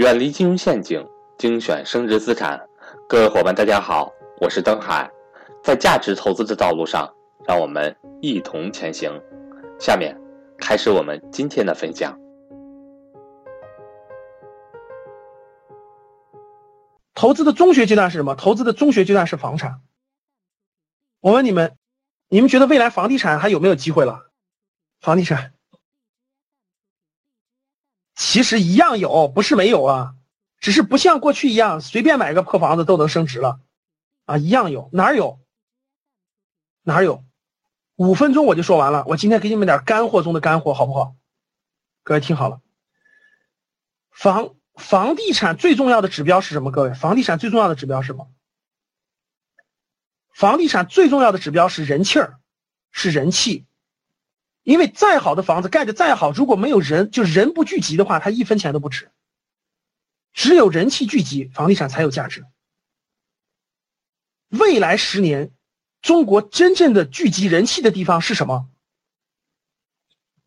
远离金融陷阱，精选升值资产。各位伙伴，大家好，我是登海。在价值投资的道路上，让我们一同前行。下面开始我们今天的分享。投资的中学阶段是什么？投资的中学阶段是房产。我问你们，你们觉得未来房地产还有没有机会了？房地产？其实一样有，不是没有啊，只是不像过去一样随便买个破房子都能升值了，啊，一样有，哪有？哪有？五分钟我就说完了，我今天给你们点干货中的干货，好不好？各位听好了，房房地产最重要的指标是什么？各位，房地产最重要的指标是什么？房地产最重要的指标是人气儿，是人气。因为再好的房子盖的再好，如果没有人，就人不聚集的话，它一分钱都不值。只有人气聚集，房地产才有价值。未来十年，中国真正的聚集人气的地方是什么？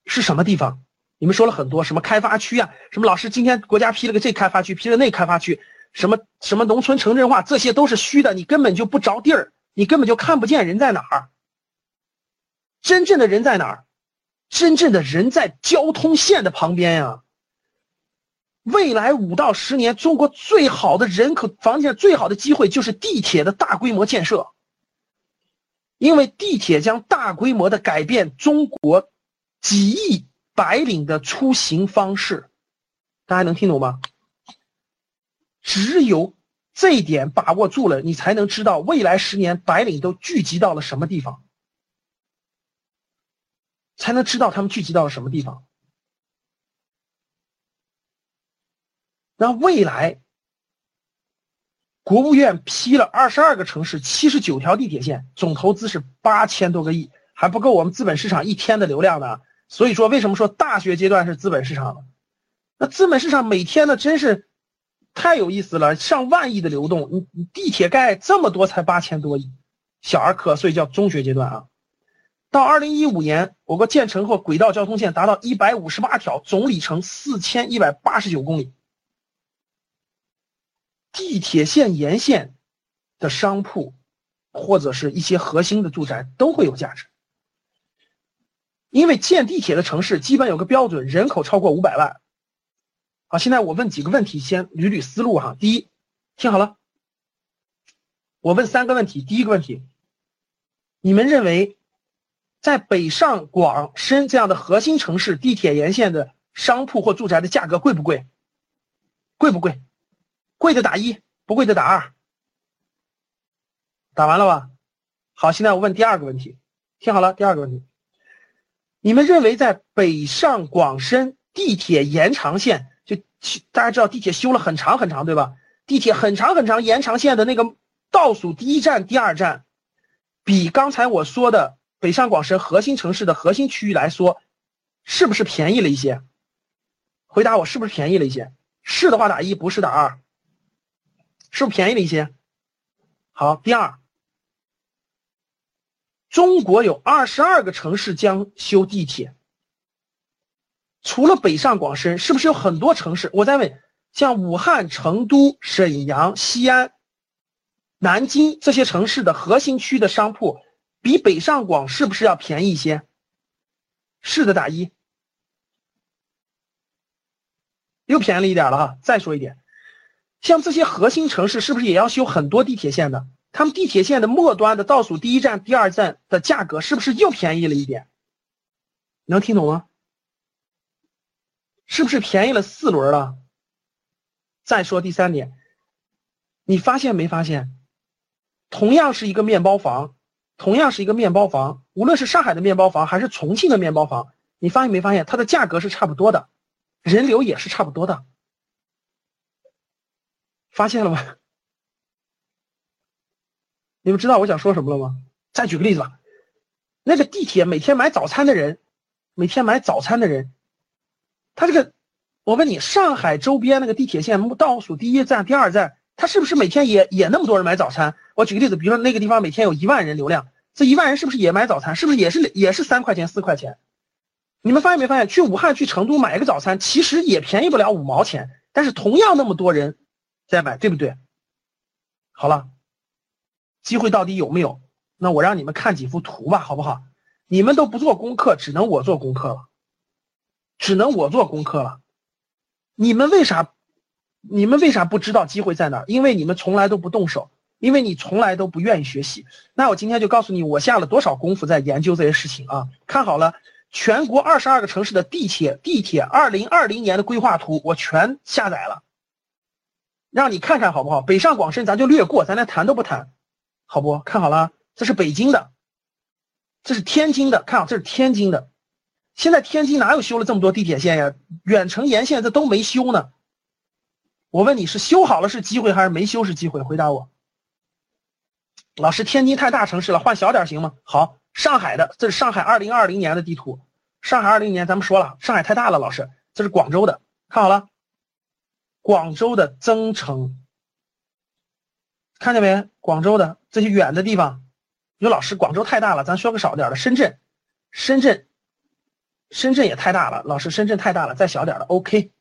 是什么地方？你们说了很多，什么开发区啊？什么老师今天国家批了个这开发区，批了那开发区，什么什么农村城镇化，这些都是虚的，你根本就不着地儿，你根本就看不见人在哪儿。真正的人在哪儿？真正的人在交通线的旁边呀。未来五到十年，中国最好的人口房地产最好的机会就是地铁的大规模建设，因为地铁将大规模的改变中国几亿白领的出行方式。大家能听懂吗？只有这一点把握住了，你才能知道未来十年白领都聚集到了什么地方。才能知道他们聚集到了什么地方。那未来，国务院批了二十二个城市七十九条地铁线，总投资是八千多个亿，还不够我们资本市场一天的流量呢。所以说，为什么说大学阶段是资本市场？那资本市场每天呢，真是太有意思了，上万亿的流动。你你地铁盖这么多才八千多亿，小儿科，所以叫中学阶段啊。到二零一五年，我国建成后轨道交通线达到一百五十八条，总里程四千一百八十九公里。地铁线沿线的商铺，或者是一些核心的住宅都会有价值，因为建地铁的城市基本有个标准，人口超过五百万。好，现在我问几个问题，先捋捋思路哈。第一，听好了，我问三个问题。第一个问题，你们认为？在北上广深这样的核心城市，地铁沿线的商铺或住宅的价格贵不贵？贵不贵？贵的打一，不贵的打二。打完了吧？好，现在我问第二个问题，听好了，第二个问题，你们认为在北上广深地铁延长线，就大家知道地铁修了很长很长，对吧？地铁很长很长延长线的那个倒数第一站、第二站，比刚才我说的。北上广深核心城市的核心区域来说，是不是便宜了一些？回答我，是不是便宜了一些？是的话打一，不是打二。是不是便宜了一些？好，第二，中国有二十二个城市将修地铁，除了北上广深，是不是有很多城市？我在问，像武汉、成都、沈阳、西安、南京这些城市的核心区的商铺。比北上广是不是要便宜一些？是的，打一。又便宜了一点了哈。再说一点，像这些核心城市是不是也要修很多地铁线的？他们地铁线的末端的倒数第一站、第二站的价格是不是又便宜了一点？能听懂吗？是不是便宜了四轮了？再说第三点，你发现没发现？同样是一个面包房。同样是一个面包房，无论是上海的面包房还是重庆的面包房，你发现没发现它的价格是差不多的，人流也是差不多的，发现了吗？你们知道我想说什么了吗？再举个例子吧，那个地铁每天买早餐的人，每天买早餐的人，他这个，我问你，上海周边那个地铁线倒数第一站、第二站。他是不是每天也也那么多人买早餐？我举个例子，比如说那个地方每天有一万人流量，这一万人是不是也买早餐？是不是也是也是三块钱四块钱？你们发现没发现？去武汉去成都买一个早餐，其实也便宜不了五毛钱，但是同样那么多人在买，对不对？好了，机会到底有没有？那我让你们看几幅图吧，好不好？你们都不做功课，只能我做功课了，只能我做功课了。你们为啥？你们为啥不知道机会在哪儿？因为你们从来都不动手，因为你从来都不愿意学习。那我今天就告诉你，我下了多少功夫在研究这些事情啊！看好了，全国二十二个城市的地铁地铁二零二零年的规划图，我全下载了，让你看看好不好？北上广深咱就略过，咱连谈都不谈，好不？看好了，这是北京的，这是天津的，看好，这是天津的。现在天津哪有修了这么多地铁线呀？远程沿线这都没修呢。我问你是修好了是机会还是没修是机会？回答我。老师，天津太大城市了，换小点行吗？好，上海的，这是上海二零二零年的地图。上海二零年咱们说了，上海太大了。老师，这是广州的，看好了，广州的增城，看见没？广州的这些远的地方，你说老师，广州太大了，咱说个少点的。深圳，深圳，深圳也太大了。老师，深圳太大了，再小点的。OK。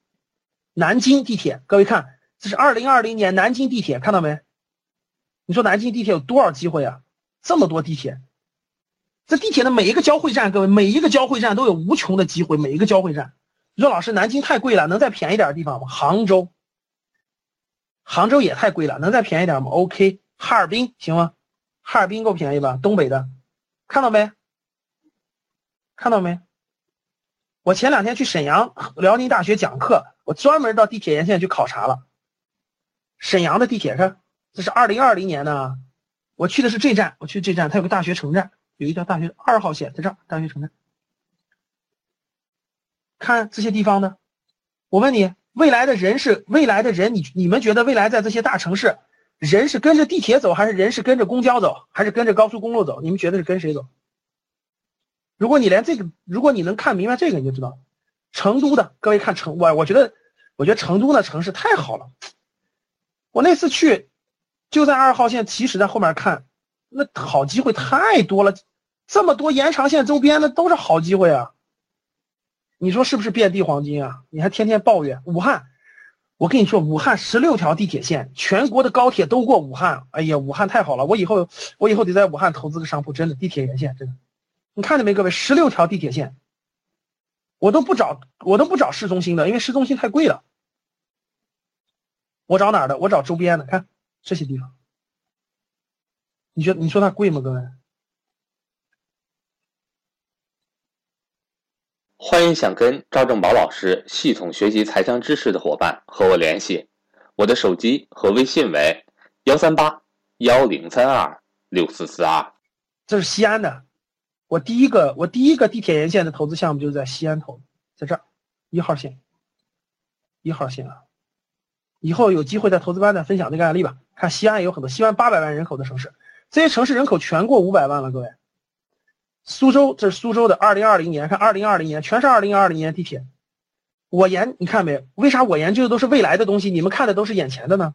南京地铁，各位看，这是二零二零年南京地铁，看到没？你说南京地铁有多少机会啊？这么多地铁，这地铁的每一个交汇站，各位每一个交汇站都有无穷的机会，每一个交汇站。你说老师，南京太贵了，能再便宜点的地方吗？杭州，杭州也太贵了，能再便宜点吗？OK，哈尔滨行吗？哈尔滨够便宜吧？东北的，看到没？看到没？我前两天去沈阳辽宁大学讲课，我专门到地铁沿线去考察了。沈阳的地铁看，这是二零二零年的，我去的是这站，我去这站，它有个大学城站，有一条大学二号线在这儿，大学城站。看这些地方呢，我问你，未来的人是未来的人，你你们觉得未来在这些大城市，人是跟着地铁走，还是人是跟着公交走，还是跟着高速公路走？你们觉得是跟谁走？如果你连这个，如果你能看明白这个，你就知道，成都的各位看成我，我觉得，我觉得成都的城市太好了。我那次去，就在二号线，其实在后面看，那好机会太多了，这么多延长线周边的都是好机会啊。你说是不是遍地黄金啊？你还天天抱怨武汉，我跟你说，武汉十六条地铁线，全国的高铁都过武汉。哎呀，武汉太好了，我以后我以后得在武汉投资个商铺，真的地铁沿线真的。你看见没，各位，十六条地铁线，我都不找，我都不找市中心的，因为市中心太贵了。我找哪儿的？我找周边的，看这些地方。你觉得你说它贵吗，各位？欢迎想跟赵正宝老师系统学习财商知识的伙伴和我联系，我的手机和微信为幺三八幺零三二六四四二。这是西安的。我第一个，我第一个地铁沿线的投资项目就是在西安投，在这儿，一号线，一号线啊，以后有机会在投资班再分享这个案例吧。看西安有很多，西安八百万人口的城市，这些城市人口全过五百万了，各位。苏州，这是苏州的二零二零年，看二零二零年全是二零二零年地铁。我研，你看没？为啥我研究的都是未来的东西，你们看的都是眼前的呢？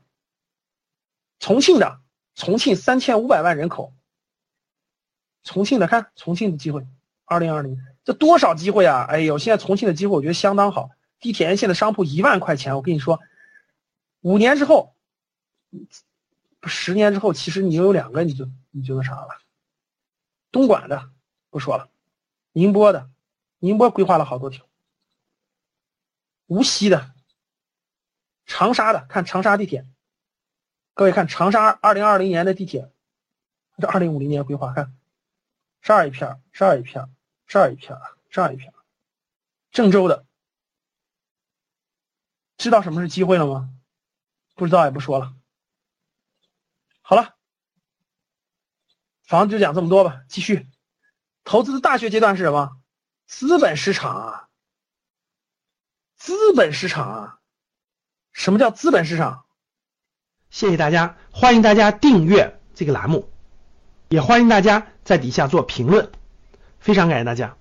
重庆的，重庆三千五百万人口。重庆的看重庆的机会，二零二零这多少机会啊！哎呦，现在重庆的机会我觉得相当好。地铁沿线的商铺一万块钱，我跟你说，五年之后，十年之后，其实你又有两个，你就你就那啥了。东莞的不说了，宁波的，宁波规划了好多条。无锡的，长沙的看长沙地铁，各位看长沙二零二零年的地铁，这二零五零年规划看。这儿一片，这儿一片，这儿一片，这儿一片。郑州的，知道什么是机会了吗？不知道也不说了。好了，房子就讲这么多吧。继续，投资的大学阶段是什么？资本市场啊，资本市场啊。什么叫资本市场？谢谢大家，欢迎大家订阅这个栏目。也欢迎大家在底下做评论，非常感谢大家。